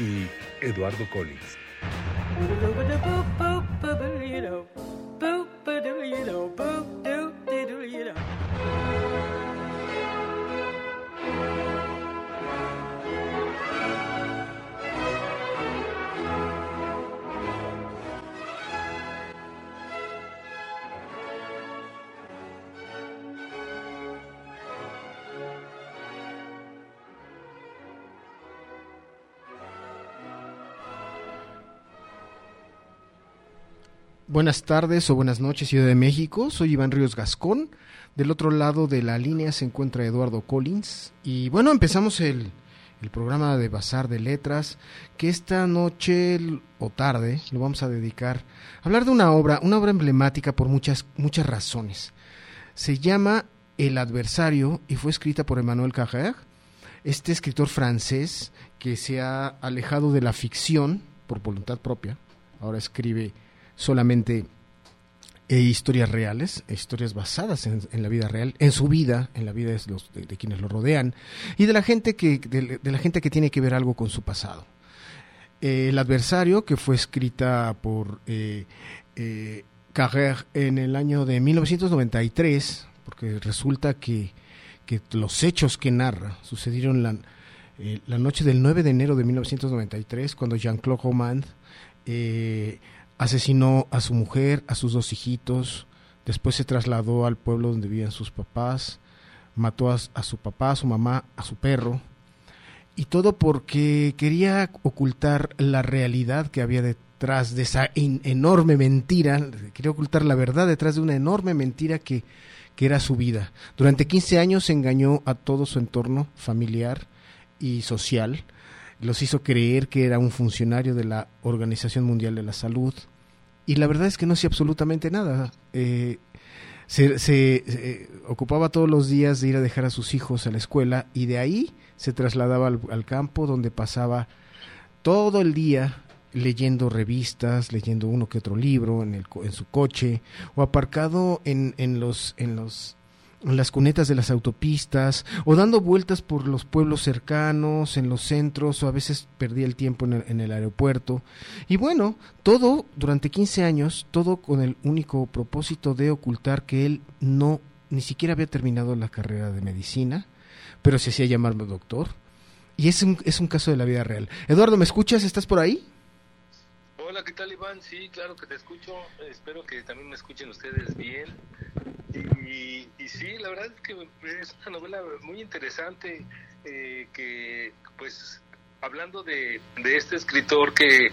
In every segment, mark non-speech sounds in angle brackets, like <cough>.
y Eduardo Collins. Buenas tardes o buenas noches, Ciudad de México. Soy Iván Ríos Gascón. Del otro lado de la línea se encuentra Eduardo Collins. Y bueno, empezamos el, programa de Bazar de Letras, que esta noche o tarde lo vamos a dedicar a hablar de una obra, una obra emblemática por muchas, muchas razones. Se llama El adversario y fue escrita por Emmanuel Carrère, este escritor francés que se ha alejado de la ficción por voluntad propia. Ahora escribe solamente eh, historias reales, historias basadas en, la vida real, en su vida, en la vida de, quienes lo rodean y de la gente que de, la gente que tiene que ver algo con su pasado. Eh, el adversario, que fue escrita por eh, eh, en el año de 1993, porque resulta que, que los hechos que narra sucedieron la, la, noche del 9 de enero de 1993, cuando Jean-Claude Romand asesinó a su mujer, a sus dos hijitos, después se trasladó al pueblo donde vivían sus papás, mató a, su papá, a su mamá, a su perro, y todo porque quería ocultar la realidad que había detrás de esa enorme mentira, quería ocultar la verdad detrás de una enorme mentira que, que era su vida. Durante 15 años engañó a todo su entorno familiar y social, los hizo creer que era un funcionario de la Organización Mundial de la Salud y la verdad es que no hacía absolutamente nada. Eh, se, ocupaba todos los días de ir a dejar a sus hijos a la escuela y de ahí se trasladaba al, al campo donde pasaba todo el día leyendo revistas, leyendo uno que otro libro en, el, en su coche o aparcado en, en los, en los las cunetas de las autopistas o dando vueltas por los pueblos cercanos, en los centros o a veces perdía el tiempo en el, en el, aeropuerto. Y bueno, todo durante 15 años, todo con el único propósito de ocultar que él no ni siquiera había terminado la carrera de medicina, pero se hacía llamar doctor. Y es un, es un caso de la vida real. Eduardo, ¿me escuchas? ¿Estás por ahí? Hola, ¿qué tal Iván? Sí, claro que te escucho. Espero que también me escuchen ustedes bien. Y, sí, la verdad es que es una novela muy interesante eh, que, pues, hablando de, de, este escritor que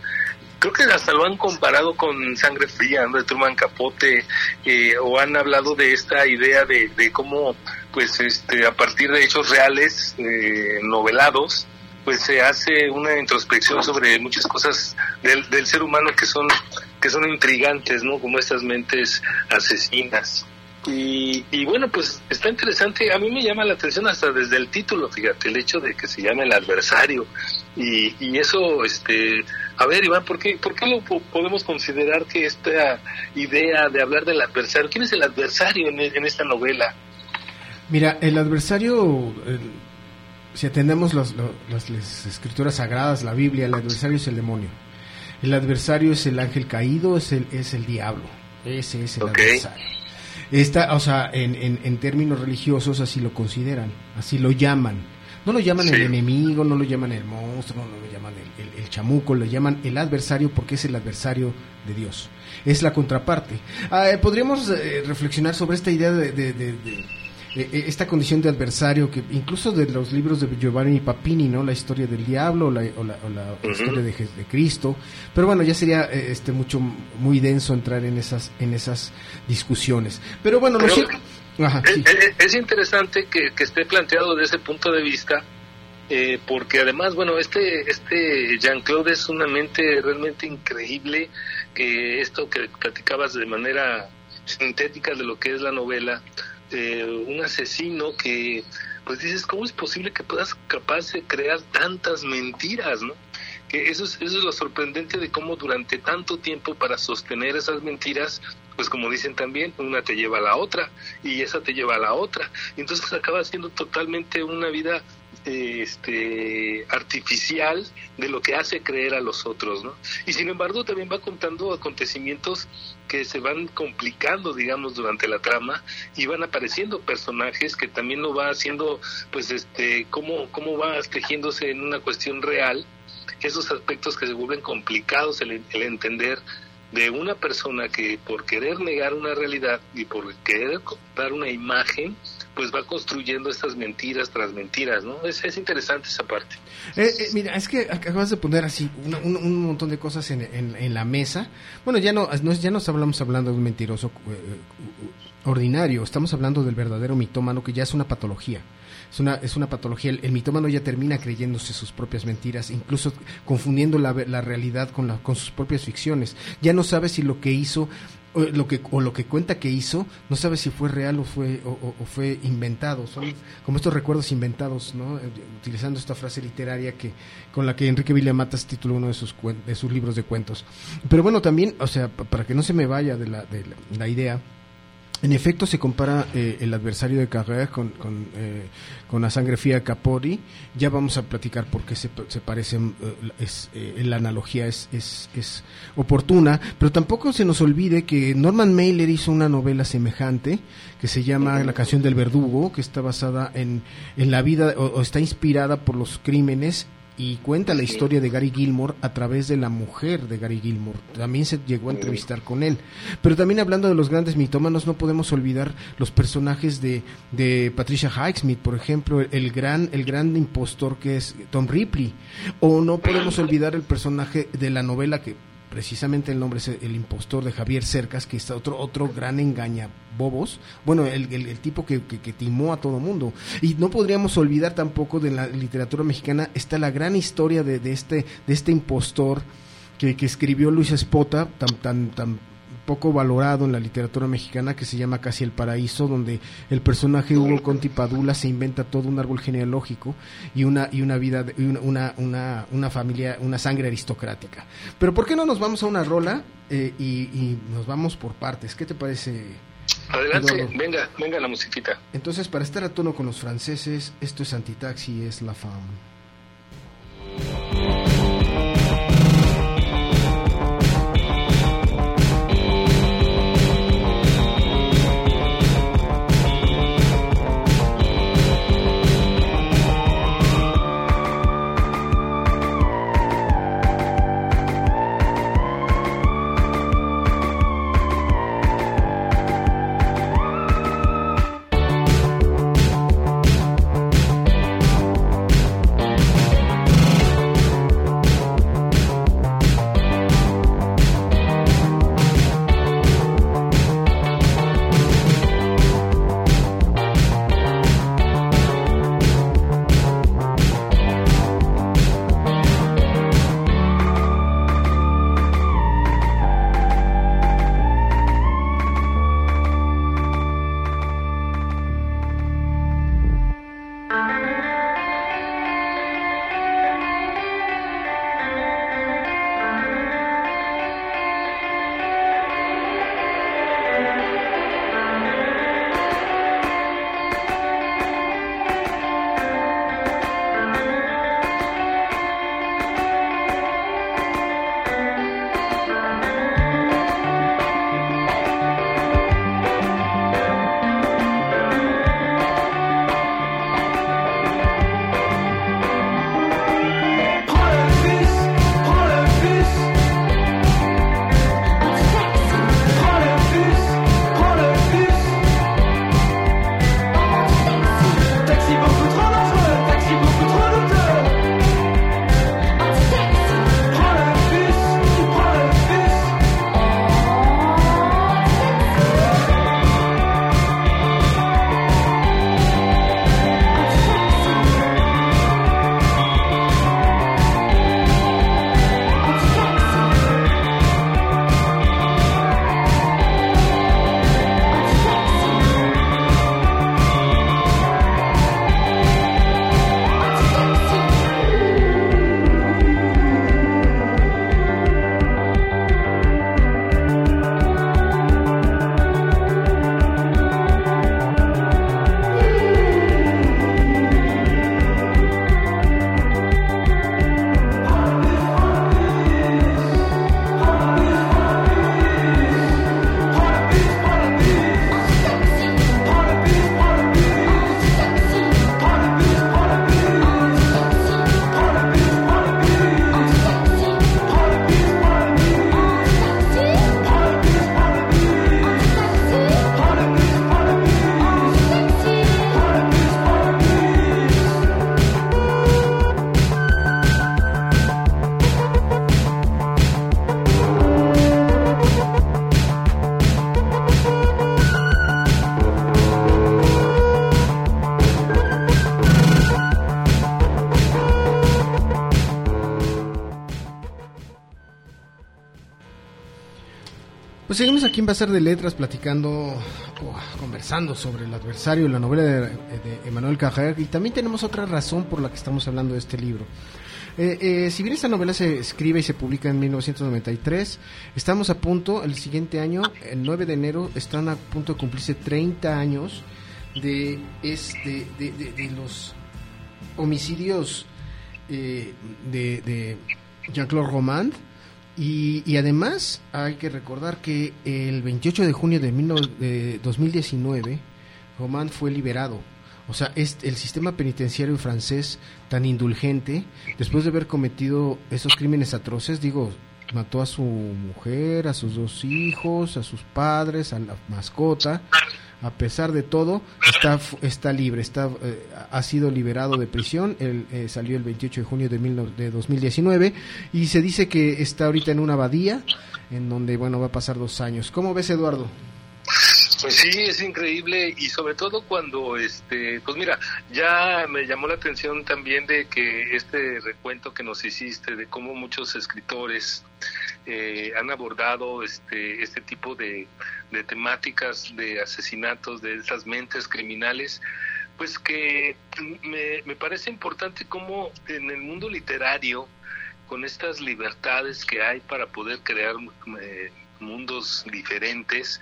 creo que hasta lo han comparado con Sangre Fría, de Truman Capote, eh, o han hablado de esta idea de, de cómo, pues, este, a partir de hechos reales, eh, novelados, pues se hace una introspección sobre muchas cosas del, del ser humano que son que son intrigantes, ¿no? Como estas mentes asesinas. Y, y, bueno, pues está interesante. A mí me llama la atención hasta desde el título, fíjate, el hecho de que se llame el adversario. Y, y eso, este, a ver, Iván, ¿por qué, ¿por qué lo podemos considerar que esta idea de hablar del adversario, quién es el adversario en, en esta novela? Mira, el adversario, si atendemos los, los, las, las escrituras sagradas, la Biblia, el adversario es el demonio. El adversario es el ángel caído, es el, es el diablo. Ese es el okay. adversario. Esta, o sea, en, en, en, términos religiosos así lo consideran, así lo llaman. No lo llaman sí. el enemigo, no lo llaman el monstruo, no lo llaman el, el, el, chamuco, lo llaman el adversario porque es el adversario de Dios. Es la contraparte. Ah, eh, podríamos eh, reflexionar sobre esta idea de, de, de, de esta condición de adversario que incluso de los libros de Giovanni Papini, ¿no? La historia del diablo o la, o la, o la uh -huh. historia de, de, Cristo. Pero bueno, ya sería este mucho muy denso entrar en esas en esas discusiones. Pero bueno, Ajá, sí. es, es, interesante que, que, esté planteado desde ese punto de vista eh, porque además, bueno, este, este Jean-Claude es una mente realmente increíble, que esto que platicabas de manera sintética de lo que es la novela, un asesino que, pues dices, ¿cómo es posible que puedas capaz de crear tantas mentiras, no? Que eso es, eso es lo sorprendente de cómo durante tanto tiempo para sostener esas mentiras pues como dicen también, una te lleva a la otra y esa te lleva a la otra. Entonces acaba siendo totalmente una vida este artificial de lo que hace creer a los otros, ¿no? Y sin embargo también va contando acontecimientos que se van complicando, digamos, durante la trama y van apareciendo personajes que también lo va haciendo, pues, este, cómo, cómo va tejiéndose en una cuestión real, esos aspectos que se vuelven complicados el, el entender de una persona que por querer negar una realidad y por querer dar una imagen, pues va construyendo estas mentiras tras mentiras, ¿no? Es, es interesante esa parte. Eh, eh, mira, es que acabas de poner así un, montón de cosas en, en, la mesa. Bueno, ya no, ya nos hablamos hablando de un mentiroso eh, ordinario, estamos hablando del verdadero mitómano que ya es una patología es una, es una patología. El, mitómano ya termina creyéndose sus propias mentiras, incluso confundiendo la, la realidad con, la, con sus propias ficciones. Ya no sabe si lo que hizo o lo que o lo que cuenta que hizo no sabe si fue real o fue o, fue inventado. Son como estos recuerdos inventados no eh, utilizando esta frase literaria que con la que Enrique Villamatas tituló uno de sus de sus libros de cuentos. Pero bueno también o sea para que no se me vaya de la, de la idea en efecto, se compara eh, el adversario de Carrera con, con, eh, con, la sangre fría Capori. Ya vamos a platicar por qué se, se parecen, eh, es, la analogía es, es, es, oportuna, pero tampoco se nos olvide que Norman Mailer hizo una novela semejante que se llama La canción del verdugo, que está basada en, en la vida o está inspirada por los crímenes y cuenta la historia de Gary Gilmore a través de la mujer de Gary Gilmore. También se llegó a entrevistar con él. Pero también hablando de los grandes mitómanos, no podemos olvidar los personajes de, de Patricia Highsmith, por ejemplo, el gran, el gran impostor que es Tom Ripley. O no podemos olvidar el personaje de la novela que precisamente el nombre es el impostor de Javier Cercas, que está otro, otro gran engaña bobos, bueno, el, el, tipo que, que, timó a todo mundo. Y no podríamos olvidar tampoco de la literatura mexicana, está la gran historia de, de este, de este impostor que, que escribió Luis Espota, tan, tan, tan poco valorado en la literatura mexicana que se llama Casi el Paraíso, donde el personaje Hugo Conti Padula se inventa todo un árbol genealógico y una y una vida una, una, una, familia, una sangre aristocrática. Pero ¿por qué no nos vamos a una rola eh, y, nos vamos por partes? ¿Qué te parece? Adelante, venga, venga la musiquita. Entonces, para estar a tono con los franceses, esto es Antitaxi, es La Femme. Pues seguimos aquí en Bazar de Letras platicando, o conversando sobre el adversario, la novela de, de Emmanuel y también tenemos otra razón por la que estamos hablando de este libro. Eh, eh, si bien esta novela se escribe y se publica en 1993, estamos a punto, el siguiente año, el 9 de enero, están a punto de cumplirse 30 años de, este, de, de, los homicidios eh, de, Jean-Claude Romand. Y, además hay que recordar que el 28 de junio de, de 2019 Romand fue liberado o sea, es el sistema penitenciario francés tan indulgente, después de haber cometido esos crímenes atroces, digo, mató a su mujer, a sus dos hijos, a sus padres, a la mascota. A pesar de todo, está, está libre, está, eh, ha sido liberado de prisión. Él eh, salió el 28 de junio de, de 2019 y se dice que está ahorita en una abadía en donde, bueno, va a pasar dos años. ¿Cómo ves, Eduardo? Pues sí, es increíble y sobre todo cuando, este, pues mira, ya me llamó la atención también de que este recuento que nos hiciste de cómo muchos escritores eh, han abordado este, este tipo de, de temáticas de asesinatos de esas mentes criminales, pues que me, me parece importante cómo en el mundo literario, con estas libertades que hay para poder crear eh, mundos diferentes,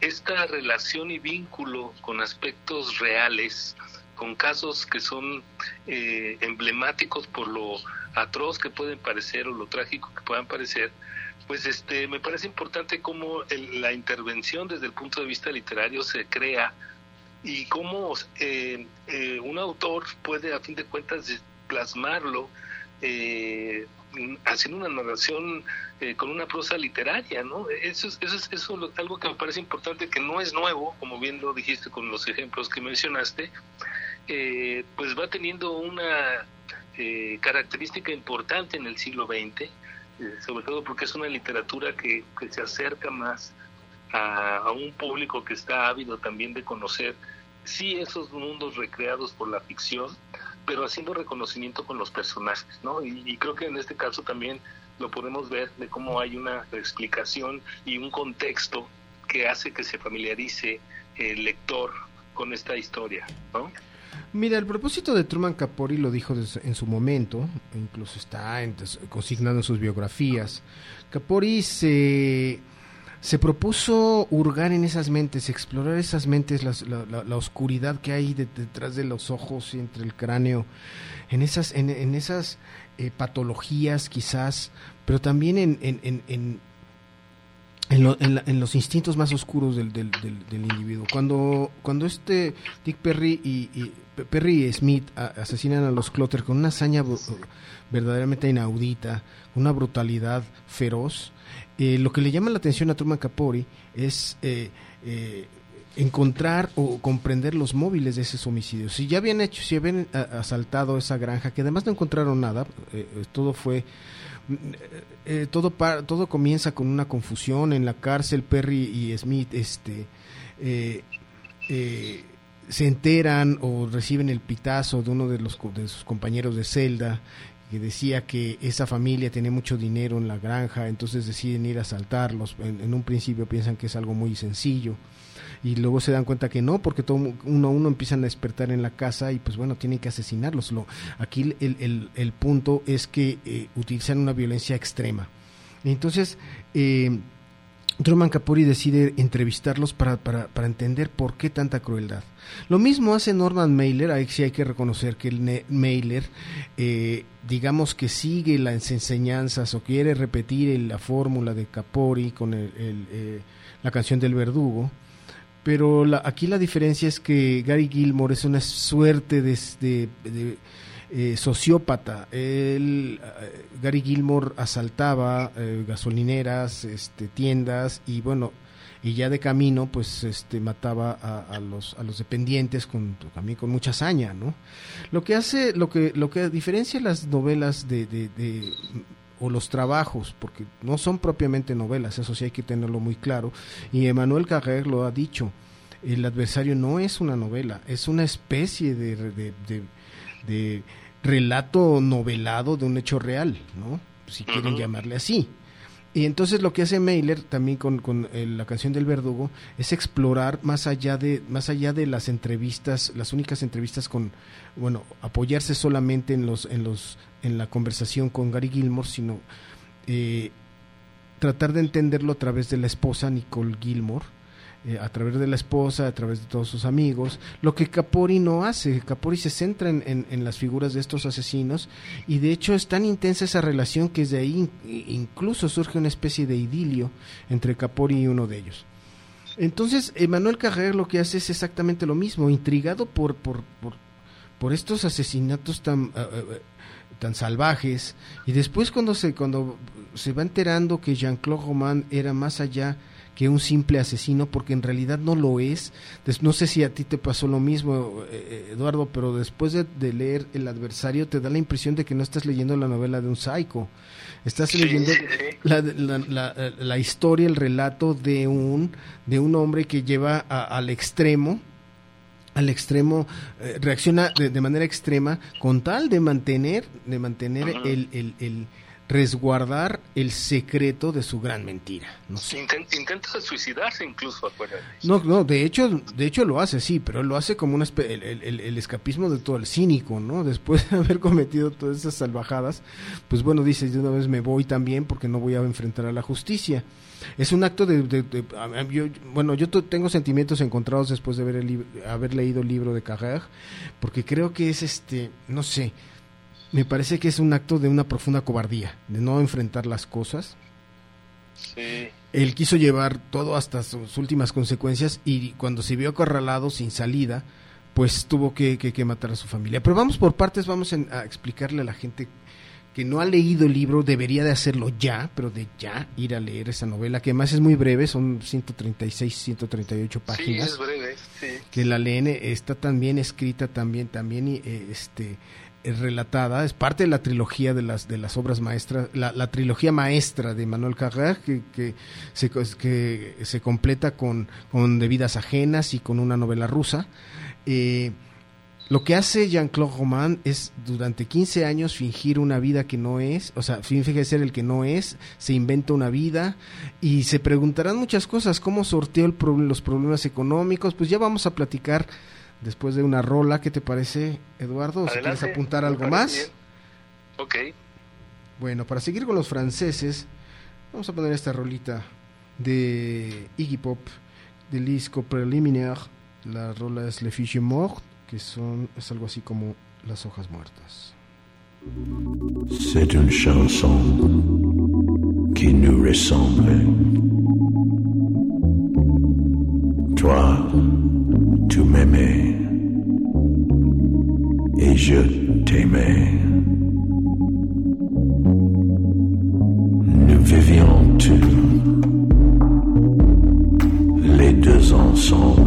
esta relación y vínculo con aspectos reales, con casos que son eh, emblemáticos por lo atroz que pueden parecer o lo trágico que puedan parecer, pues este me parece importante cómo la intervención desde el punto de vista literario se crea y cómo eh, eh, un autor puede a fin de cuentas plasmarlo eh, haciendo una narración con una prosa literaria, ¿no? Eso es, eso es eso algo que me parece importante, que no es nuevo, como bien lo dijiste con los ejemplos que mencionaste, pues va teniendo una característica importante en el siglo XX, sobre todo porque es una literatura que, que se acerca más a, a, un público que está ávido también de conocer, sí, esos mundos recreados por la ficción, pero haciendo reconocimiento con los personajes, ¿no? Y, creo que en este caso también lo podemos ver de cómo hay una explicación y un contexto que hace que se familiarice el lector con esta historia, ¿no? Mira, el propósito de Truman Capori lo dijo en su momento, incluso está consignado en sus biografías. Capori se se propuso hurgar en esas mentes, explorar esas mentes, la, oscuridad que hay detrás de los ojos y entre el cráneo, en esas, en, esas eh, patologías quizás, pero también en, en en, los instintos más oscuros del, del, del, individuo. Cuando, cuando este Dick Perry y, Perry y Smith asesinan a los Clotter con una hazaña verdaderamente inaudita, una brutalidad feroz, eh, lo que le llama la atención a Truman Capori es eh, eh, encontrar o comprender los móviles de esos homicidios. Si ya habían hecho, si habían asaltado esa granja, que además no encontraron nada, todo fue todo todo comienza con una confusión en la cárcel Perry y Smith este se enteran o reciben el pitazo de uno de los de sus compañeros de celda que decía que esa familia tiene mucho dinero en la granja, entonces deciden ir a asaltarlos. En, un principio piensan que es algo muy sencillo y luego se dan cuenta que no, porque todo uno a uno empiezan a despertar en la casa y pues bueno, tienen que asesinarlos. Lo, aquí el, el, el punto es que eh, utilizan una violencia extrema. Entonces, eh, Truman Capori decide entrevistarlos para, para, para, entender por qué tanta crueldad. Lo mismo hace Norman Mailer, ahí sí hay que reconocer que el Mailer, eh, digamos que sigue las enseñanzas o quiere repetir la fórmula de Capori con el, eh, la canción del verdugo, pero aquí la diferencia es que Gary Gilmore es una suerte de eh, sociópata. Él, eh, Gary Gilmore asaltaba eh, gasolineras, este, tiendas y bueno, y ya de camino pues este mataba a, los a los dependientes con también con mucha hazaña no lo que hace lo que lo que diferencia las novelas de, de, o los trabajos porque no son propiamente novelas eso sí hay que tenerlo muy claro y Emmanuel Carrer lo ha dicho el adversario no es una novela es una especie de, de relato novelado de un hecho real, ¿no? Si quieren llamarle así. Y entonces lo que hace Mailer también con, con eh, la canción del verdugo es explorar más allá de más allá de las entrevistas, las únicas entrevistas con bueno, apoyarse solamente en los en los en la conversación con Gary Gilmore, sino eh, tratar de entenderlo a través de la esposa Nicole Gilmore eh, a través de la esposa, a través de todos sus amigos, lo que Capori no hace. Capori se centra en, en, las figuras de estos asesinos y de hecho es tan intensa esa relación que desde ahí incluso surge una especie de idilio entre Capori y uno de ellos. Entonces, Emmanuel Carrer lo que hace es exactamente lo mismo, intrigado por, por, por, por estos asesinatos tan... Uh, uh, tan salvajes y después cuando se cuando se va enterando que Jean-Claude Roman era más allá que un simple asesino, porque en realidad no lo es. No sé si a ti te pasó lo mismo, eh, eh, Eduardo, pero después de, leer El adversario te da la impresión de que no estás leyendo la novela de un psycho. Estás leyendo la, la, la, historia, el relato de un, de un hombre que lleva al extremo al extremo, eh, reacciona de, manera extrema con tal de mantener, de mantener el, el, el, resguardar el secreto de su gran mentira. No Intenta, suicidarse incluso, acuérdate. No, no, de hecho, de hecho lo hace, sí, pero lo hace como una el, el, el, escapismo de todo el cínico, ¿no? <laughs> Después de haber cometido todas esas salvajadas, pues bueno, dice, de una vez me voy también porque no voy a enfrentar a la justicia. Es un acto de... bueno, yo tengo sentimientos encontrados después de haber, haber leído el libro de Carrère, porque creo que es este, no sé, me parece que es un acto de una profunda cobardía, de no enfrentar las cosas. Sí. Él quiso llevar todo hasta sus últimas consecuencias y cuando se vio acorralado sin salida, pues tuvo que, que, matar a su familia. Pero vamos por partes, vamos a explicarle a la gente que no ha leído el libro, debería de hacerlo ya, pero de ya ir a leer esa novela, que además es muy breve, son 136, 138 páginas. Sí, es breve, sí. Que la leen, está también escrita, también, también, eh, este relatada, es parte de la trilogía de las, de las obras maestras, la, trilogía maestra de Manuel Carrer, que, que, se, que se completa con, con De vidas ajenas y con una novela rusa. Eh, lo que hace Jean-Claude Roman es durante 15 años fingir una vida que no es, o sea, finge ser el que no es, se inventa una vida y se preguntarán muchas cosas, cómo sorteó el los problemas económicos, pues ya vamos a platicar después de una rola. ¿Qué te parece, Eduardo? si quieres apuntar algo más. Ok. Bueno, para seguir con los franceses, vamos a poner esta rolita de Iggy Pop, del disco Preliminaire. La rola es Le Fiche Mort, que son, es algo así como las hojas muertas. C'est une chanson qui nous ressemble. Toi, tu m'aimais je t'aimais. Nous vivions tous les deux ensemble.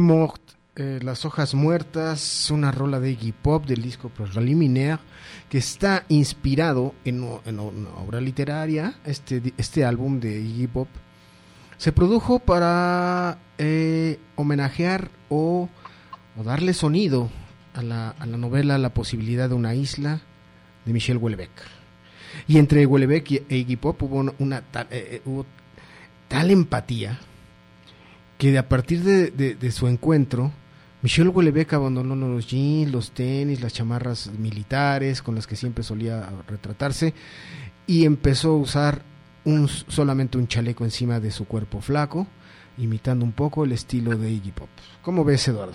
Morte, eh, Las Hojas Muertas, una rola de Iggy Pop del disco Preliminaire, que está inspirado en, una obra literaria, este, este álbum de Iggy Pop. Se produjo para eh, homenajear o, darle sonido a la, a la novela La posibilidad de una isla de Michel Houellebecq. Y entre Houellebecq y e Iggy Pop hubo eh, hubo tal empatía que a partir de, de- su encuentro, Michel Houellebecq abandonó los jeans, los tenis, las chamarras militares con las que siempre solía retratarse y empezó a usar un, solamente un chaleco encima de su cuerpo flaco, imitando un poco el estilo de Iggy Pop. ¿Cómo ves, Eduardo?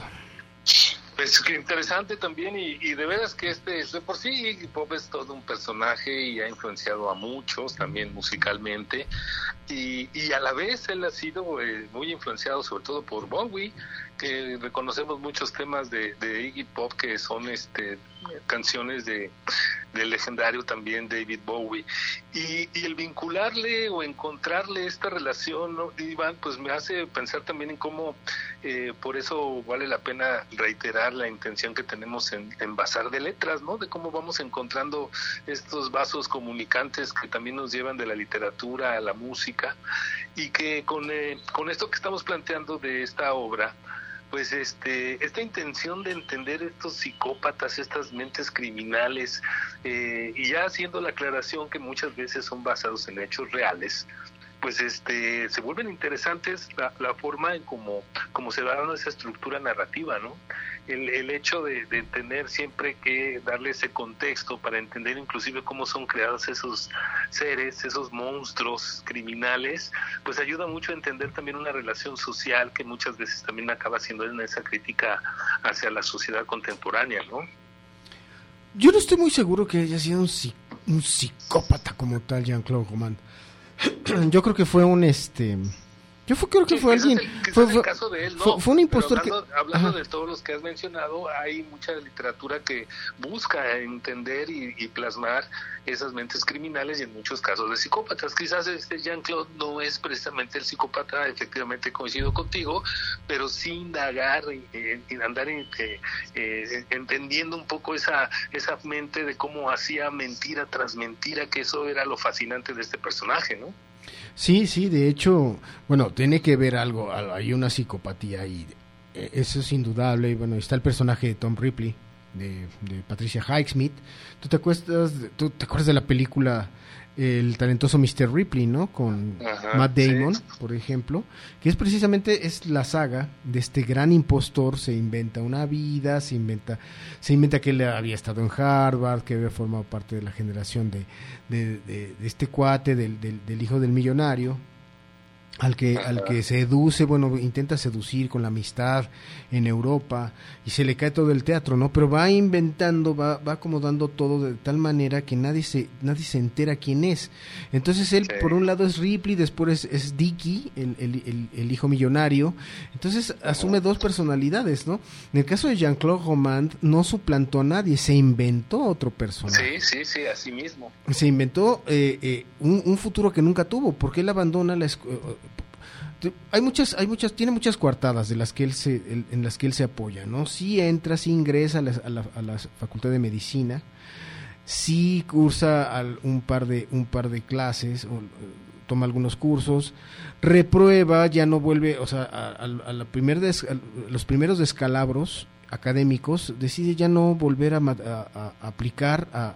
Pues interesante también y, y de veras que este, de por sí Pop es todo un personaje y ha influenciado a muchos también musicalmente y, y a la vez él ha sido eh, muy influenciado sobre todo por Bowie que reconocemos muchos temas de, Iggy Pop que son este canciones de del legendario también David Bowie y, el vincularle o encontrarle esta relación. Iván pues me hace pensar también en cómo eh, por eso vale la pena reiterar la intención que tenemos en, en de Letras, ¿no? De cómo vamos encontrando estos vasos comunicantes que también nos llevan de la literatura a la música y que con, eh, con esto que estamos planteando de esta obra, pues este esta intención de entender estos psicópatas, estas mentes criminales, eh, y ya haciendo la aclaración que muchas veces son basados en hechos reales, pues este se vuelven interesantes la, forma en cómo, se da esa estructura narrativa, ¿no? El, el hecho de, de, tener siempre que darle ese contexto para entender inclusive cómo son creados esos seres, esos monstruos criminales, pues ayuda mucho a entender también una relación social que muchas veces también acaba siendo en esa crítica hacia la sociedad contemporánea, ¿no? Yo no estoy muy seguro que haya sido un psicópata como tal, Jean-Claude Roman. <clears throat> Yo creo que fue un este. Yo fue, creo que Sí, fue alguien. el- Fue, el fue- caso de él, ¿no? fue- fue un impostor que. hablando, hablando Ajá. de todos los que has mencionado, hay mucha literatura que busca entender y, y plasmar esas mentes criminales y en muchos casos de psicópatas. Quizás este Jean-Claude no es precisamente el psicópata, efectivamente coincido contigo, pero sí indagar y, y andar eh, eh, entendiendo un poco esa, esa mente de cómo hacía mentira tras mentira, que eso era lo fascinante de este personaje, ¿no? Sí, sí, de hecho, bueno, tiene que ver algo, al- hay una psicopatía ahí, eh, eso es indudable, bueno, está el personaje de Tom Ripley, de, de Patricia Highsmith, ¿tú te, acuerdas, de- tú te acuerdas de la película El talentoso Mr. Ripley, ¿no? Con Ajá, Matt Damon, sí. por ejemplo, que es precisamente, es la saga de este gran impostor, se inventa una vida, se inventa, se inventa que él había estado en Harvard, que había formado parte de la generación de, de, de- de este cuate, del, del, del hijo del millonario, al que, al que seduce, bueno, intenta seducir con la amistad en Europa y se le cae todo el teatro, ¿no? Pero va inventando, va, va acomodando todo de tal manera que nadie se, nadie se entera quién es. Entonces él, Sí. por un lado es Ripley, después es, es Dicky, el, el- el- el hijo millonario. Entonces asume dos personalidades, ¿no? En el caso de Jean-Claude Romand no suplantó a nadie, se inventó otro personaje Sí, sí, sí, así mismo. se inventó eh, eh, un, un futuro que nunca tuvo porque él abandona la escuela hay muchas hay muchas tiene muchas coartadas de las que él se en las que él se apoya no sí entra sí ingresa a la, facultad de medicina sí cursa al- un par de un par de clases o, toma algunos cursos reprueba ya no vuelve o sea a, la primer des- los primeros descalabros académicos decide ya no volver a, aplicar a-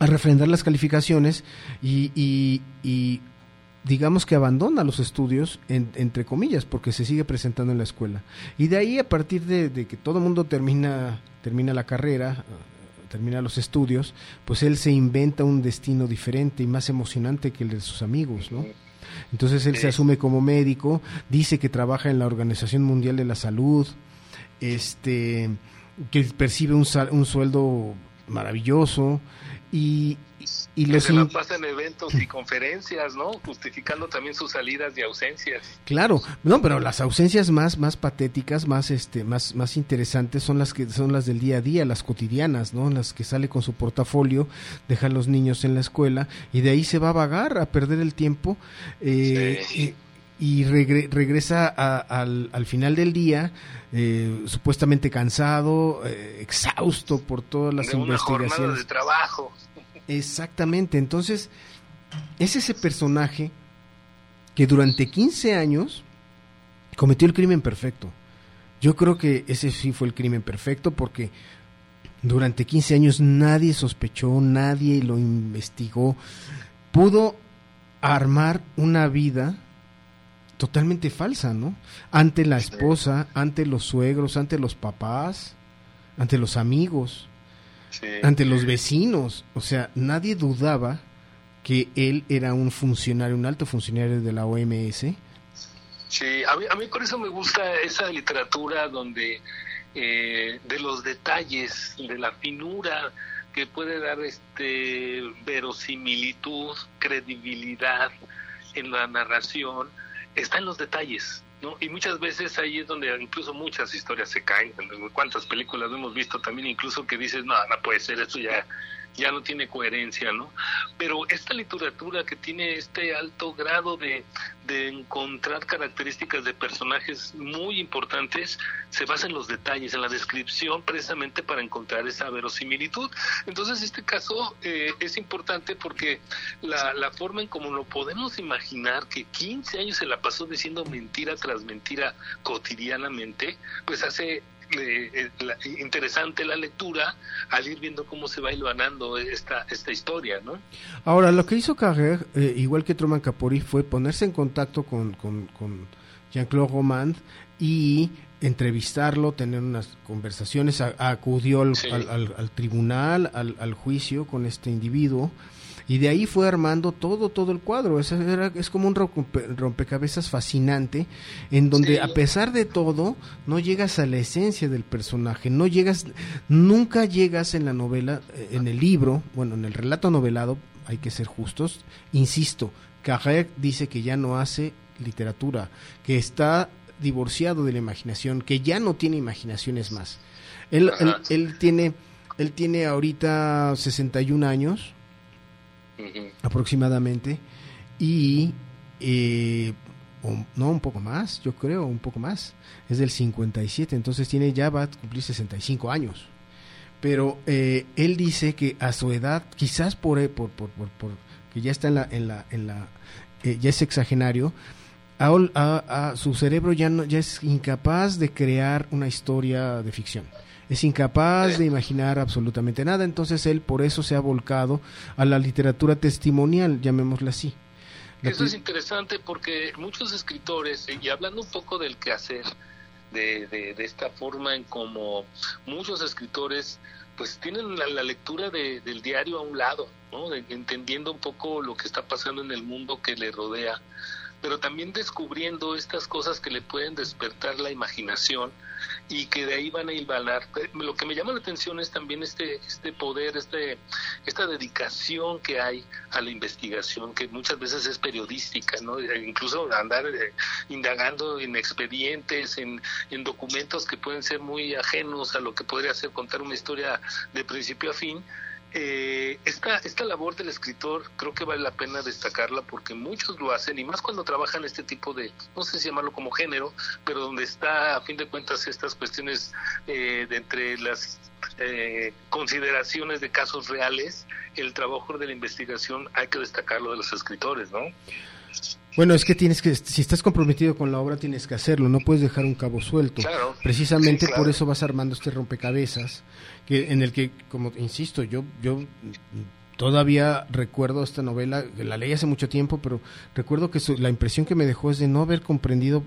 refrendar las calificaciones y- y digamos que abandona los estudios, en- entre comillas, porque se sigue presentando en la escuela. Y de ahí, a partir de, de que todo el mundo termina, termina la carrera, eh, termina los estudios, pues él se inventa un destino diferente y más emocionante que el de sus amigos, ¿no? Entonces él se asume como médico, dice que trabaja en la Organización Mundial de la Salud, este, que percibe un, sal- un sueldo maravilloso y, y Que los se la in- pasa en eventos y conferencias, ¿no? Justificando también sus salidas y ausencias. Claro, no, pero las ausencias más, más patéticas, más, este, más, más interesantes son las que son las del día a día, las cotidianas, ¿no? Las que sale con su portafolio, deja a los niños en la escuela y de ahí se va a vagar, a perder el tiempo. eh, Sí. y regresa al, al, final del día eh, supuestamente cansado, eh, exhausto por todas las de investigaciones. de trabajo. Exactamente, entonces es ese personaje que durante 15 años cometió el crimen perfecto. Yo creo que ese sí fue el crimen perfecto porque durante 15 años nadie sospechó, nadie lo investigó. Pudo armar una vida totalmente falsa, ¿no? Ante la esposa, ante los suegros, ante los papás, ante los amigos, ante los vecinos. O sea, nadie dudaba que él era un funcionario, un alto funcionario de la OMS. Sí, a mí, a mí por eso me gusta esa literatura donde eh, de los detalles, de la finura que puede dar este verosimilitud, credibilidad en la narración, está en los detalles, ¿no? Y muchas veces ahí es donde incluso muchas historias se caen. ¿Cuántas películas hemos visto también incluso que dices, no, no puede ser, esto ya ya no tiene coherencia, ¿no? Pero esta literatura que tiene este alto grado de, de encontrar características de personajes muy importantes se basa en los detalles, en la descripción, precisamente para encontrar esa verosimilitud. Entonces, este caso eh, es importante porque la, la forma en como lo podemos imaginar, que 15 años se la pasó diciendo mentira tras mentira cotidianamente, pues hace eh, interesante la lectura al ir viendo cómo se va hilvanando esta, esta historia, ¿no? Ahora, lo que hizo Carrer, eh, igual que Truman Capori, fue ponerse en contacto con, con, Jean-Claude Romand y entrevistarlo, tener unas conversaciones, acudió al, al, tribunal, al, al, juicio con este individuo y de ahí fue armando todo, todo el cuadro. Es, es como un rompecabezas fascinante, en donde a pesar de todo, no llegas a la esencia del personaje, no llegas, nunca llegas en la novela, eh, en el libro, bueno, en el relato novelado, hay que ser justos, insisto, Carrère dice que ya no hace literatura, que está divorciado de la imaginación, que ya no tiene imaginaciones más. Él, él, él, tiene, él tiene ahorita 61 años, aproximadamente, y eh, no, un poco más, yo creo, un poco más, es del 57, entonces tiene ya va a cumplir 65 años. Pero eh, él dice que a su edad, quizás por, eh, por, por, por, que ya está en la, en la, en la ya es exagenario, a, su cerebro ya no, ya es incapaz de crear una historia de ficción es incapaz de imaginar absolutamente nada, entonces él por eso se ha volcado a la literatura testimonial, llamémosla así. eso es interesante porque muchos escritores, y hablando un poco del quehacer, de, de, de esta forma en como muchos escritores pues tienen la, lectura del diario a un lado, ¿no? entendiendo un poco lo que está pasando en el mundo que le rodea, pero también descubriendo estas cosas que le pueden despertar la imaginación y que de ahí van a hilvanar. Lo que me llama la atención es también este, este poder, este, esta dedicación que hay a la investigación, que muchas veces es periodística, ¿no? E incluso andar eh, indagando en expedientes, en, en documentos que pueden ser muy ajenos a lo que podría ser contar una historia de principio a fin eh, esta, esta labor del escritor creo que vale la pena destacarla porque muchos lo hacen y más cuando trabajan este tipo de, no sé si llamarlo como género, pero donde está a fin de cuentas estas cuestiones eh, de entre las eh, consideraciones de casos reales, el trabajo de la investigación hay que destacarlo de los escritores, ¿no? Bueno, es que tienes que, si estás comprometido con la obra, tienes que hacerlo, no puedes dejar un cabo suelto. Precisamente por eso vas armando este rompecabezas, que en el que, como insisto, yo, yo todavía recuerdo esta novela, la leí hace mucho tiempo, pero recuerdo que la impresión que me dejó es de no haber comprendido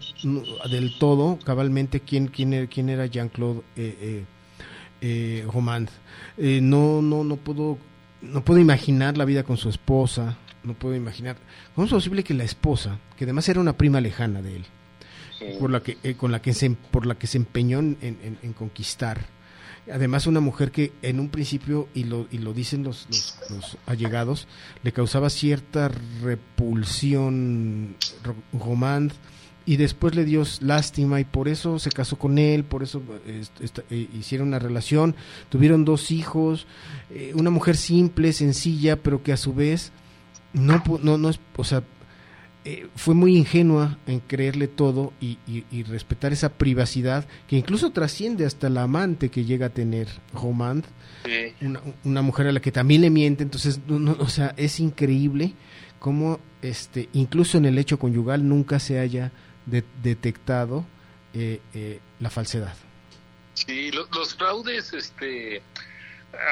del todo cabalmente quién, quién, era, quién era Jean-Claude eh, eh, eh Romand. Eh, no, no, no puedo, no puedo imaginar la vida con su esposa, no puedo imaginar. ¿Cómo es posible que la esposa, que además era una prima lejana de él, por la que, eh, con la que se, por la que se empeñó en, en, conquistar, además una mujer que en un principio, y lo, y lo dicen los, los, allegados, le causaba cierta repulsión Romand, y después le dio lástima y por eso se casó con él, por eso eh, hicieron una relación, tuvieron dos hijos, eh, una mujer simple, sencilla, pero que a su vez no, no, no es, o sea, eh, fue muy ingenua en creerle todo y, y- y respetar esa privacidad que incluso trasciende hasta la amante que llega a tener Romand, Sí. una, una mujer a la que también le miente, entonces, no, no, o sea, es increíble cómo este, incluso en el hecho conyugal nunca se haya de- detectado eh, eh, la falsedad. Sí, lo- los fraudes, este,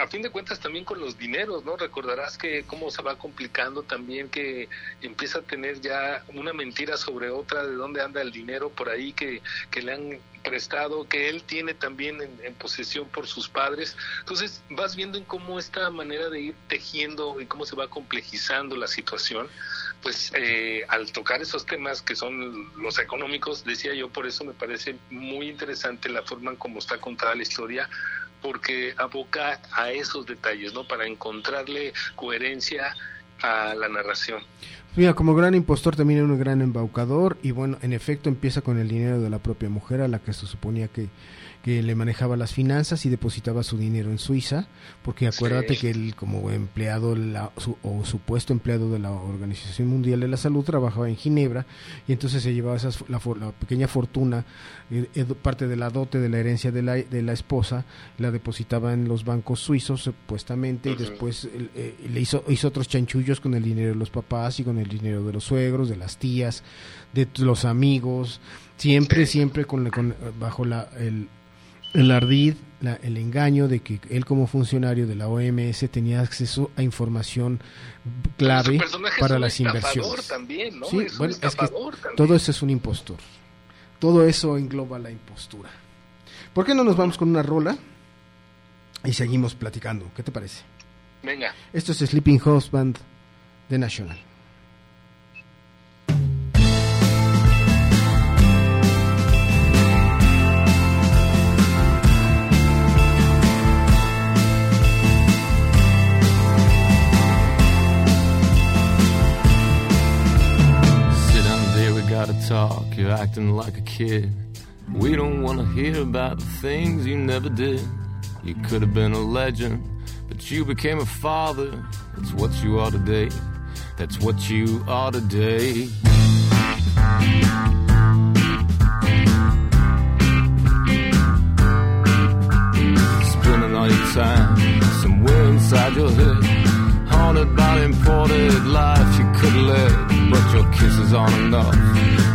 a fin de cuentas también con los dineros, ¿no? Recordarás que cómo se va complicando también que empieza a tener ya una mentira sobre otra, de dónde anda el dinero por ahí que, que le han prestado, que él tiene también en, posesión por sus padres. Entonces vas viendo en cómo esta manera de ir tejiendo y cómo se va complejizando la situación pues eh, al tocar esos temas que son los económicos, decía yo, por eso me parece muy interesante la forma en cómo está contada la historia, porque aboca a esos detalles, ¿no? Para encontrarle coherencia a la narración. Mira, como gran impostor también era un gran embaucador y bueno, en efecto empieza con el dinero de la propia mujer a la que se suponía que, que le manejaba las finanzas y depositaba su dinero en Suiza, porque acuérdate Sí. que él como empleado la- su- o supuesto empleado de la Organización Mundial de la Salud trabajaba en Ginebra y entonces se llevaba esas, la, la pequeña fortuna, eh, eh, parte de la dote de la herencia de la, de la esposa, la depositaba en los bancos suizos supuestamente y después eh, eh, le hizo, hizo otros chanchullos con el dinero de los papás y con el dinero de los suegros, de las tías, de los amigos, siempre, Sí. siempre con, con- bajo la, el, el ardid, la- el engaño de que él como funcionario de la OMS tenía acceso a información clave para las inversiones. también, ¿no? Sí, es bueno, es que también. Todo eso es un impostor. Todo eso engloba la impostura. ¿Por qué no nos vamos con una rola y seguimos platicando? ¿Qué te parece? Venga. Esto es Sleeping Husband de National. Talk. You're acting like a kid. We don't wanna hear about the things you never did. You could have been a legend, but you became a father. That's what you are today. That's what you are today. Spending all your time somewhere inside your head. Haunted by the imported life you could live. But your kisses aren't enough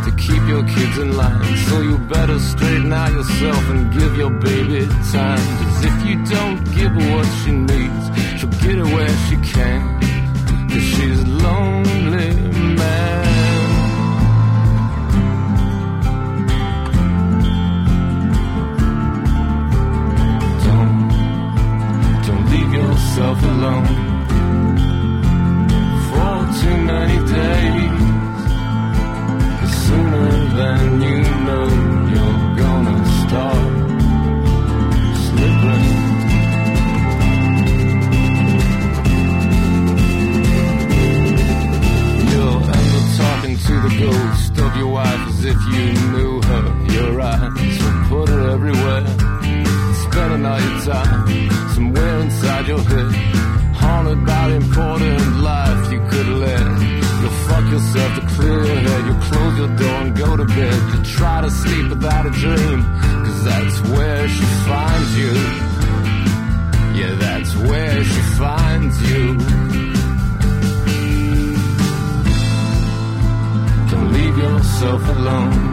to keep your kids in line. So you better straighten out yourself and give your baby time. Cause if you don't give her what she needs, she'll get her where she can. Cause she's lonely man. Don't, don't leave yourself alone too many days. sooner than you know, you're gonna start slipping. You're ever talking to the ghost of your wife as if you knew her. Your eyes will put her everywhere. Spending all your time somewhere inside your head. By the important life you could live. You'll fuck yourself to clear your head. You'll close your door and go to bed. You try to sleep without a dream. Cause that's where she finds you. Yeah, that's where she finds you. Don't leave yourself alone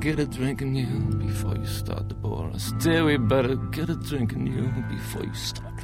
get a drink in you before you start to bore us. Dear, we better get a drink in you before you start.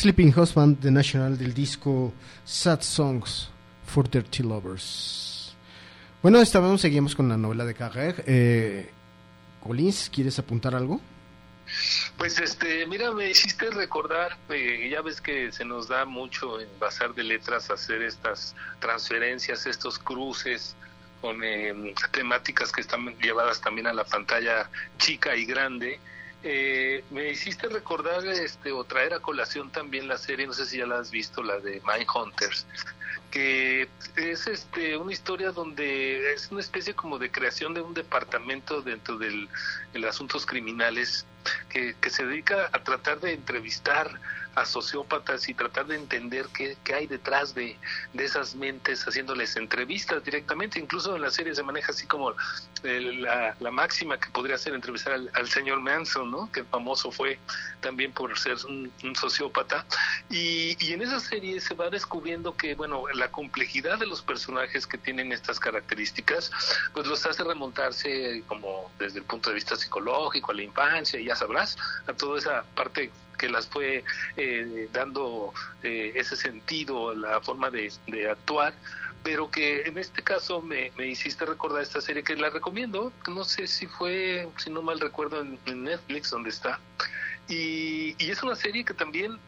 Sleeping Husband de National del disco Sad Songs for Dirty Lovers. Bueno, estábamos, seguimos con la novela de Carrère. Eh, Collins, ¿quieres apuntar algo? Pues este, mira, me hiciste recordar, eh, ya ves que se nos da mucho en Bazar de Letras hacer estas transferencias, estos cruces con eh, temáticas que están llevadas también a la pantalla chica y grande. Eh, me hiciste recordar este o traer a colación también la serie, no sé si ya la has visto, la de Mindhunters, que es este una historia donde es una especie como de creación de un departamento dentro del de asuntos criminales que, que se dedica a tratar de entrevistar a sociópatas y tratar de entender qué, qué hay detrás de, de, esas mentes, haciéndoles entrevistas directamente. Incluso en la serie se maneja así como el, la, la, máxima que podría ser entrevistar al, señor Manson, ¿no? que famoso fue también por ser un, un sociópata. Y, y, en esa serie se va descubriendo que, bueno, la complejidad de los personajes que tienen estas características, pues los hace remontarse como desde el punto de vista psicológico, a la infancia, ya sabrás, a toda esa parte que las fue eh, dando eh, ese sentido, la forma de, actuar, pero que en este caso me, me, hiciste recordar esta serie que la recomiendo, no sé si fue, si no mal recuerdo, en, en Netflix donde está, y, y es una serie que también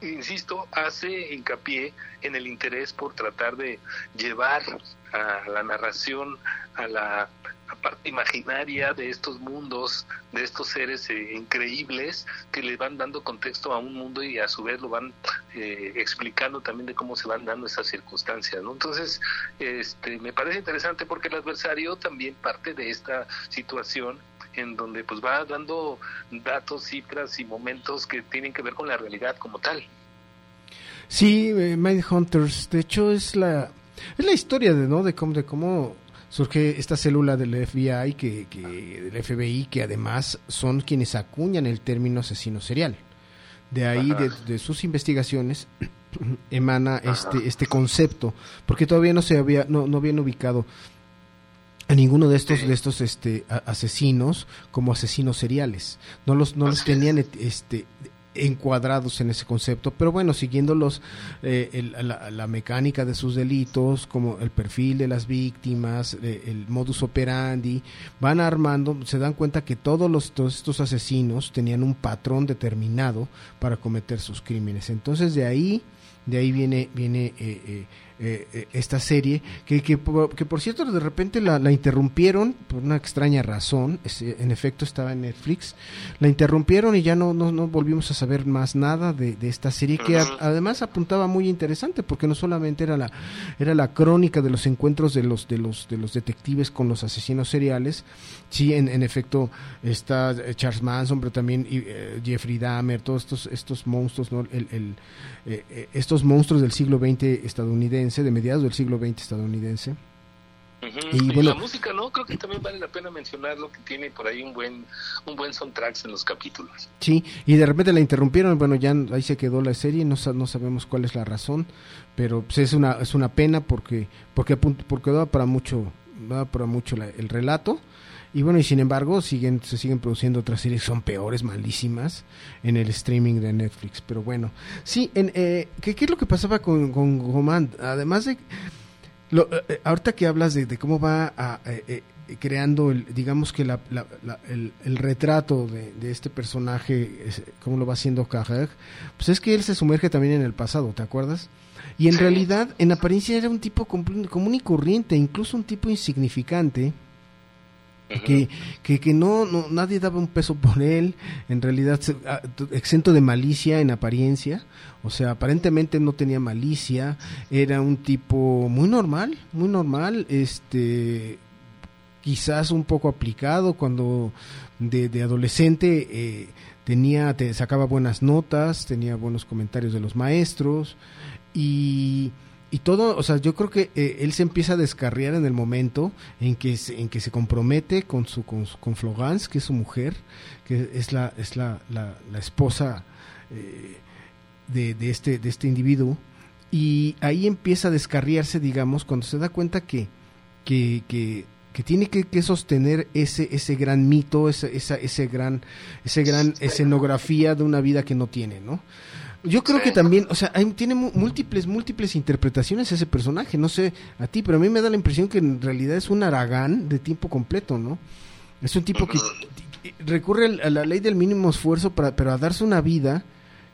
insisto, hace hincapié en el interés por tratar de llevar a la narración a la, parte imaginaria de estos mundos, de estos seres eh, increíbles que le van dando contexto a un mundo y a su vez lo van eh, explicando también de cómo se van dando esas circunstancias, ¿no? Entonces, este, me parece interesante porque el adversario también parte de esta situación en donde pues va dando datos, cifras y momentos que tienen que ver con la realidad como tal. Sí, eh, Mindhunters, de hecho es la es la historia de no de cómo de cómo surge esta célula del FBI que, que del FBI que además son quienes acuñan el término asesino serial. De ahí de, de, sus investigaciones <clears throat> emana este este concepto, porque todavía no se había no, no habían ubicado a ninguno de estos de estos este asesinos como asesinos seriales. No los no los tenían este encuadrados en ese concepto pero bueno siguiendo los eh, el, la, la, mecánica de sus delitos como el perfil de las víctimas eh, el modus operandi van armando se dan cuenta que todos los todos estos asesinos tenían un patrón determinado para cometer sus crímenes. Entonces de ahí de ahí viene viene eh, eh, eh, esta serie que, que, que, por cierto de repente la, la, interrumpieron por una extraña razón es, en efecto estaba en Netflix la interrumpieron y ya no, no, no volvimos a saber más nada de, de esta serie que a, además apuntaba muy interesante porque no solamente era la era la crónica de los encuentros de los de los de los detectives con los asesinos seriales sí en, en efecto está Charles Manson pero también eh, Jeffrey Dahmer todos estos estos monstruos ¿no? el, el eh, estos monstruos del siglo XX estadounidense de mediados del siglo XX estadounidense. Uh -huh. y, bueno, y, la música, ¿no? Creo que también vale la pena mencionarlo, que tiene por ahí un buen un buen soundtrack en los capítulos. Sí, y de repente la interrumpieron, bueno, ya ahí se quedó la serie, no, no sabemos cuál es la razón, pero pues es una es una pena porque porque porque da para mucho da para mucho la, el relato. Y bueno, y sin embargo, siguen, se siguen produciendo otras series que son peores, malísimas, en el streaming de Netflix. Pero bueno, sí, en, eh, ¿qué, ¿qué, es lo que pasaba con, con Goman? Además de, lo, eh, ahorita que hablas de, de cómo va a, eh, creando, el, digamos que la, la, la, el, el, retrato de, de, este personaje, cómo lo va haciendo Carrère, pues es que él se sumerge también en el pasado, ¿te acuerdas? Y en sí. realidad, en apariencia era un tipo común y corriente, incluso un tipo insignificante, que, que, que no, no, nadie daba un peso por él, en realidad exento de malicia en apariencia, o sea, aparentemente no tenía malicia, era un tipo muy normal, muy normal, este quizás un poco aplicado cuando de, de adolescente eh, tenía, te sacaba buenas notas, tenía buenos comentarios de los maestros. Y y todo, o sea, yo creo que eh, él se empieza a descarriar en el momento en que se, en que se compromete con su con, con Florence, que es su mujer, que es la es la, la, la esposa eh, de, de, este de este individuo y ahí empieza a descarriarse, digamos, cuando se da cuenta que que, que que tiene que, que, sostener ese ese gran mito, esa, esa ese gran ese gran escenografía de una vida que no tiene, ¿no? Yo creo Sí. que también, o sea, hay- tiene múltiples, múltiples interpretaciones ese personaje. No sé a ti, pero a mí me da la impresión que en realidad es un Aragán de tiempo completo, ¿no? Es un tipo que recurre a la ley del mínimo esfuerzo, para, pero a darse una vida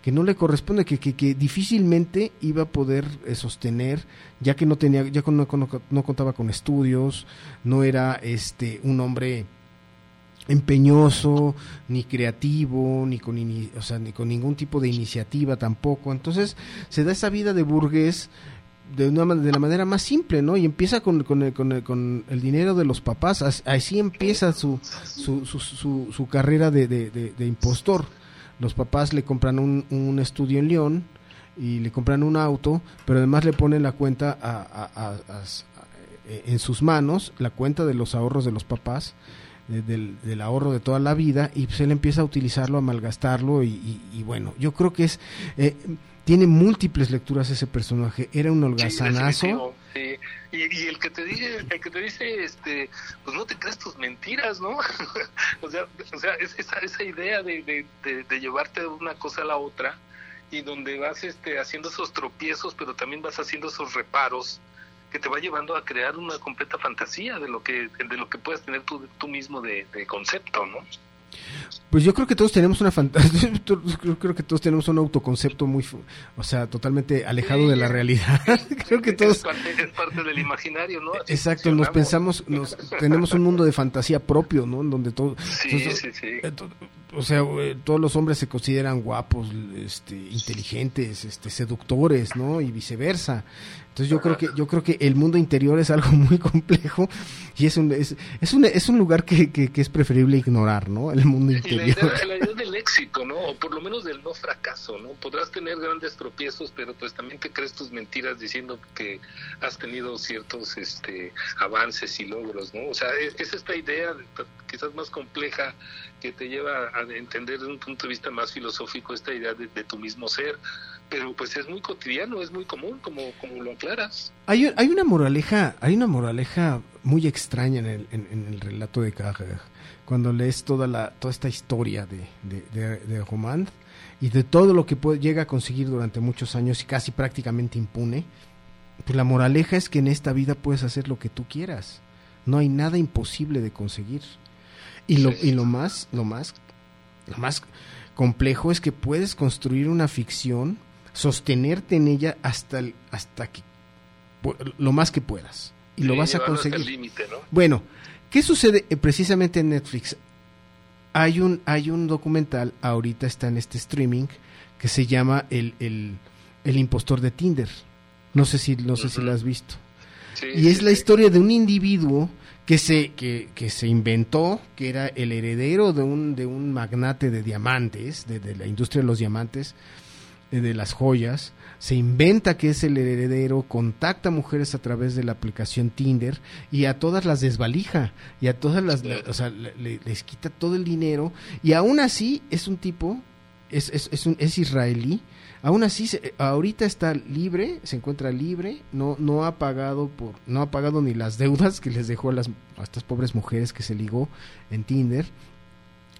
que no le corresponde, que, que, que difícilmente iba a poder eh, sostener, ya que no tenía, ya no, no- no contaba con estudios, no era este un hombre empeñoso, ni creativo, ni con, o sea, ni con ningún tipo de iniciativa tampoco. Entonces se da esa vida de burgués de, una, de la manera más simple, ¿no? Y empieza con, con, el, con, el, con el dinero de los papás. As- Así empieza su, su, su, su, su carrera de, de, de- impostor. Los papás le compran un, un estudio en León y le compran un auto, pero además le ponen la cuenta a- en sus manos, la cuenta de los ahorros de los papás del, del ahorro de toda la vida y pues él empieza a utilizarlo, a malgastarlo y, y- y bueno, yo creo que es eh, tiene múltiples lecturas ese personaje, era un Sí, holgazanazo. definitivo, sí. Y, y el que te dice, el que te dice, este, pues no te creas tus mentiras, ¿no? <laughs> o sea, o sea, es esa, esa idea de, de, de, de llevarte de una cosa a la otra y donde vas, este, haciendo esos tropiezos, pero también vas haciendo esos reparos que te va llevando a crear una completa fantasía de lo que, de lo que puedes tener tú, tú mismo de, de concepto, ¿no? Pues yo creo que todos tenemos una fantasía, <laughs> creo, creo que todos tenemos un autoconcepto muy, o sea, totalmente alejado Sí, de la realidad. <laughs> creo que todos Es parte, es parte del imaginario, ¿no? Así <laughs> Exacto, nos pensamos, nos, tenemos un mundo de fantasía propio, ¿no? En donde todo, Sí, entonces, sí, sí. eh, to- o sea, eh, todos los hombres se consideran guapos, este, inteligentes, este, seductores, ¿no? Y viceversa. Entonces yo creo que yo creo que el mundo interior es algo <laughs> muy complejo y es un es, es un es un lugar que, que, que es preferible ignorar, ¿no? El mundo Y la interior. idea, la idea del éxito, ¿no? O por lo menos del no fracaso, ¿no? Podrás tener grandes tropiezos, pero pues también te crees tus mentiras diciendo que has tenido ciertos este avances y logros, ¿no? O sea, es, es esta idea de- quizás más compleja que te lleva a entender desde un punto de vista más filosófico esta idea de, de tu mismo ser, pero pues es muy cotidiano, es muy común, como, como lo aclaras. Hay, hay una moraleja, hay una moraleja muy extraña en el, relato de Carrère, cuando lees toda la, toda esta historia de, de, de, de Romand y de todo lo que puede, llega a conseguir durante muchos años y casi prácticamente impune, pues la moraleja es que en esta vida puedes hacer lo que tú quieras. No hay nada imposible de conseguir. Y lo, y lo más, lo más, lo más complejo es que puedes construir una ficción, sostenerte en ella hasta el, hasta que lo más que puedas y lo vas a conseguir. Bueno, ¿qué sucede eh, precisamente en Netflix? Hay un hay un documental ahorita está en este streaming que se llama el, el, el impostor de Tinder. No sé si no sé si lo has visto. Sí, Y sí, es la historia de un individuo que se, que, que se inventó, que era el heredero de un, de un magnate de diamantes, de, de la industria de los diamantes, de las joyas, se inventa que es el heredero, contacta mujeres a través de la aplicación Tinder y a todas las desvalija y a todas las, la- o sea, le- le- les quita todo el dinero y aún así es un tipo, es, es, es, un, es israelí, aún así ahorita está libre, se encuentra libre, no, no ha pagado por, no ha pagado ni las deudas que les dejó a, las, a estas pobres mujeres que se ligó en Tinder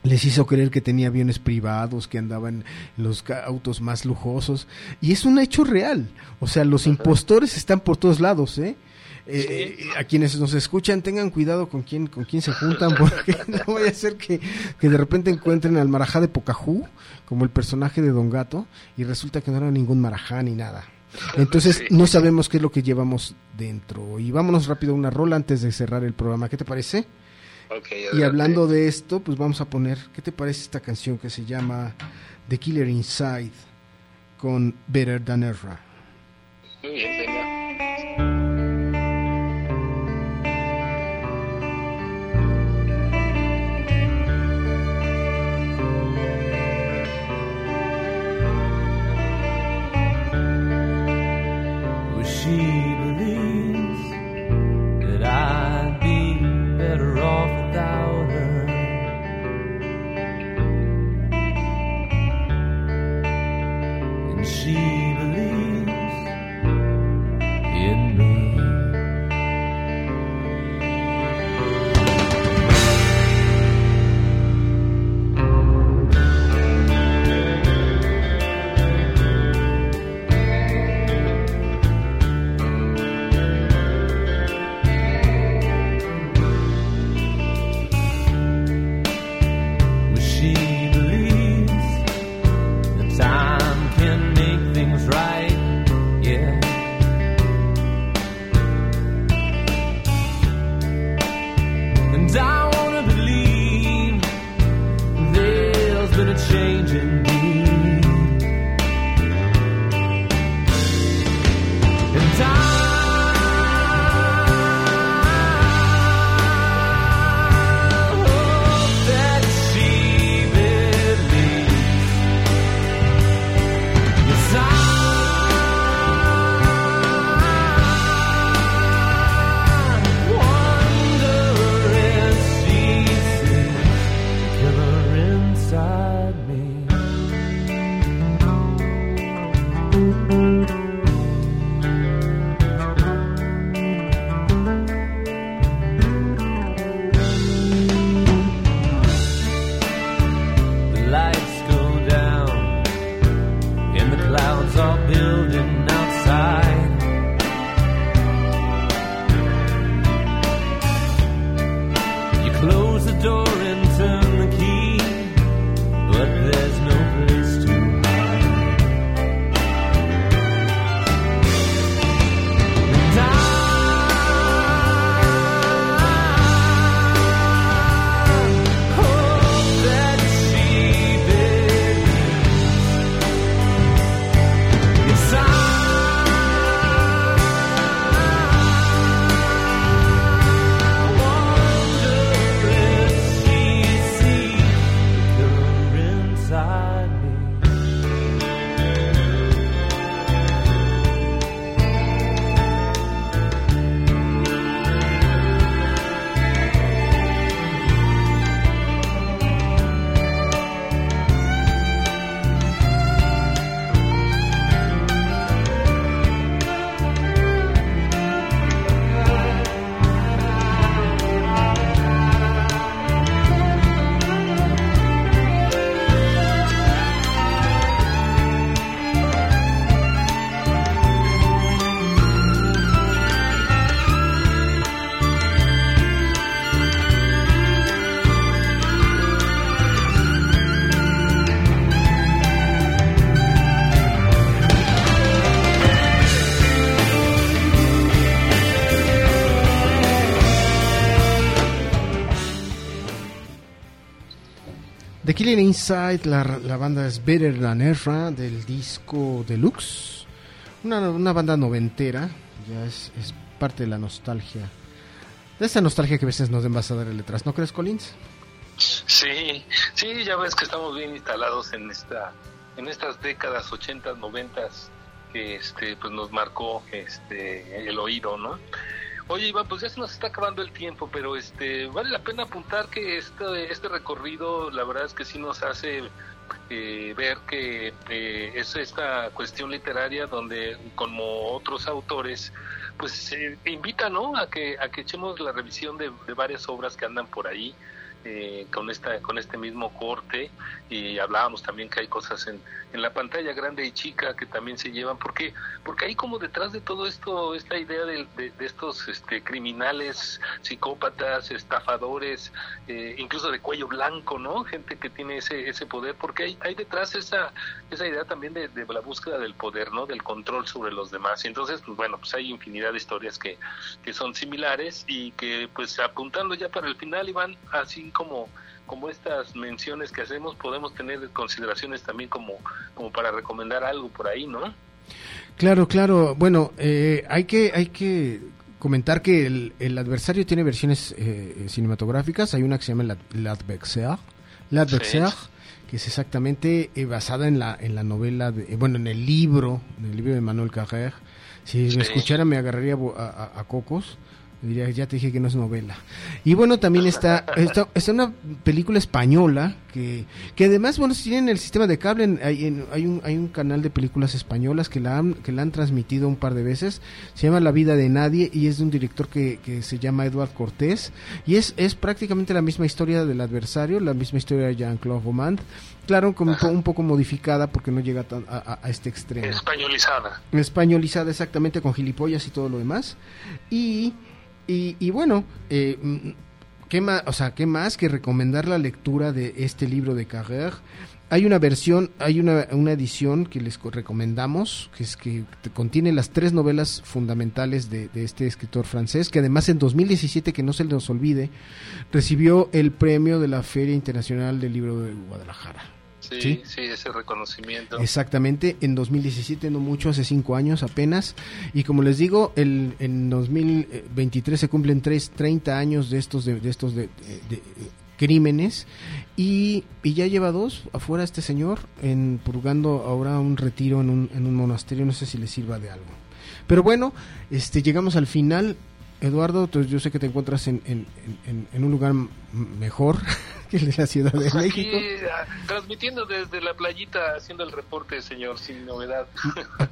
les hizo creer que tenía aviones privados, que andaban en los autos más lujosos. Y es un hecho real. O sea, los impostores están por todos lados, ¿eh? Eh, eh, a quienes nos escuchan tengan cuidado con quién con quién se juntan porque <laughs> no vaya a ser que, que de repente encuentren al marajá de Pocahú como el personaje de Don Gato y resulta que no era ningún marajá ni nada entonces Sí. no sabemos qué es lo que llevamos dentro y vámonos rápido a una rola antes de cerrar el programa ¿qué te parece? Ok, Y hablando de esto, pues vamos a poner, ¿qué te parece esta canción que se llama The Killer Inside con Better Than? Muy bien, Killing Inside, la, la banda es Better Than Ezra del disco Deluxe. Una, una banda noventera, ya es, es parte de la nostalgia. De esa nostalgia que a veces nos den vas a dar letras, ¿no crees, Collins? Sí, sí, ya ves que estamos bien instalados en esta, en estas décadas 80, 90 que este, pues nos marcó este, el oído, ¿no? Oye, Iván, pues ya se nos está acabando el tiempo, pero este, vale la pena apuntar que este, este recorrido, la verdad es que sí nos hace eh, ver que eh, es esta cuestión literaria donde, como otros autores, pues eh, invita, ¿no? A que a que echemos la revisión de, varias obras que andan por ahí. eh, con esta con este mismo corte y hablábamos también que hay cosas en, en la pantalla grande y chica que también se llevan. Porque porque hay como detrás de todo esto esta idea de, de, de estos este criminales psicópatas estafadores eh, incluso de cuello blanco no gente que tiene ese ese poder porque hay hay detrás esa esa idea también de, de la búsqueda del poder no del control sobre los demás. Y entonces pues bueno pues hay infinidad de historias que que son similares y que pues apuntando ya para el final Iván así como como estas menciones que hacemos podemos tener consideraciones también como como para recomendar algo por ahí no Claro, claro. Bueno, eh, hay que hay que comentar que el, el adversario tiene versiones eh, cinematográficas. Hay una que se llama L'Adversaire, L'Adversaire, Sí. que es exactamente eh, basada en la en la novela, de, eh, bueno, en el libro, en el libro de Manuel Carrer. Si Sí. me escuchara me agarraría bo- a, a- a cocos. Diría, ya te dije que no es novela. Y bueno, también está, está, está una película española que, que además, bueno, si tienen el sistema de cable, hay, en- hay, un, hay un canal de películas españolas que la, han, que la han transmitido un par de veces. Se llama La vida de nadie y es de un director que, que se llama Eduard Cortés. Y es, es prácticamente la misma historia del adversario, la misma historia de Jean-Claude Romand. Claro, como un, po- un poco modificada porque no llega tan- a, a- a este extremo españolizada españolizada exactamente con gilipollas y todo lo demás. Y, y, y bueno, eh, ¿qué más, o sea, ¿qué más que recomendar la lectura de este libro de Carrère? Hay una versión, hay una, una edición que les co- recomendamos, que es que contiene las tres novelas fundamentales de, de este escritor francés, que además en 2017, que no se nos olvide, recibió el premio de la Feria Internacional del Libro de Guadalajara. Sí, Sí. sí, ese reconocimiento. Exactamente, en 2017, no mucho, hace cinco años apenas. Y como les digo, el, en 2023 se cumplen tres, 30 años de estos, de, de estos de, crímenes. Y, y ya lleva dos afuera este señor, en, purgando ahora un retiro en un, en un monasterio. No sé si le sirva de algo. Pero bueno, este, llegamos al final. Eduardo, entonces yo sé que te encuentras en, en, en- en un lugar mejor <laughs> que el de la Ciudad de Aquí, México. ah, transmitiendo desde la playita, haciendo el reporte, señor, sin novedad.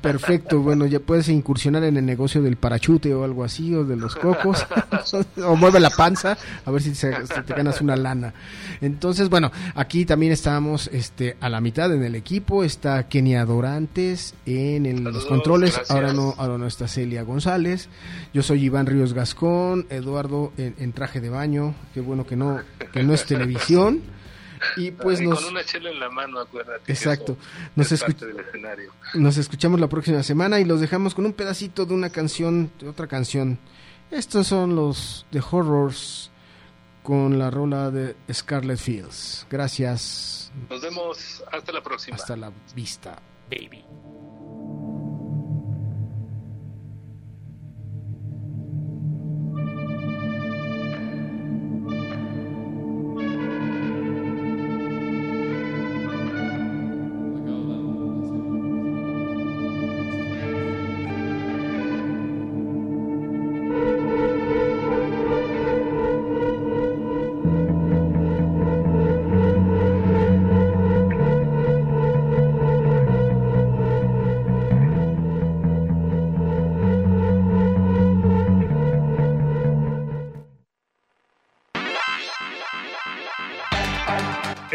Perfecto, bueno, ya puedes incursionar en el negocio del parachute o algo así, o de los cocos, <laughs> o mueve la panza, a ver si, se- si te ganas una lana. Entonces, bueno, aquí también estamos este, a la mitad en el equipo, está Kenia Dorantes en el- los controles, gracias. ahora no, ahora no está Celia González, yo soy Iván Ríos Gascón, Eduardo en, en traje de baño, qué bueno que no, que no es televisión, y pues Y nos... Con una chela en la mano, acuérdate. que Exacto. Nos es escu-. Nos escuchamos la próxima semana y los dejamos con un pedacito de una canción, de otra canción. Estos son los de Horrors con la rola de Scarlet Fields. Gracias. Nos vemos hasta la próxima. Hasta la vista, baby.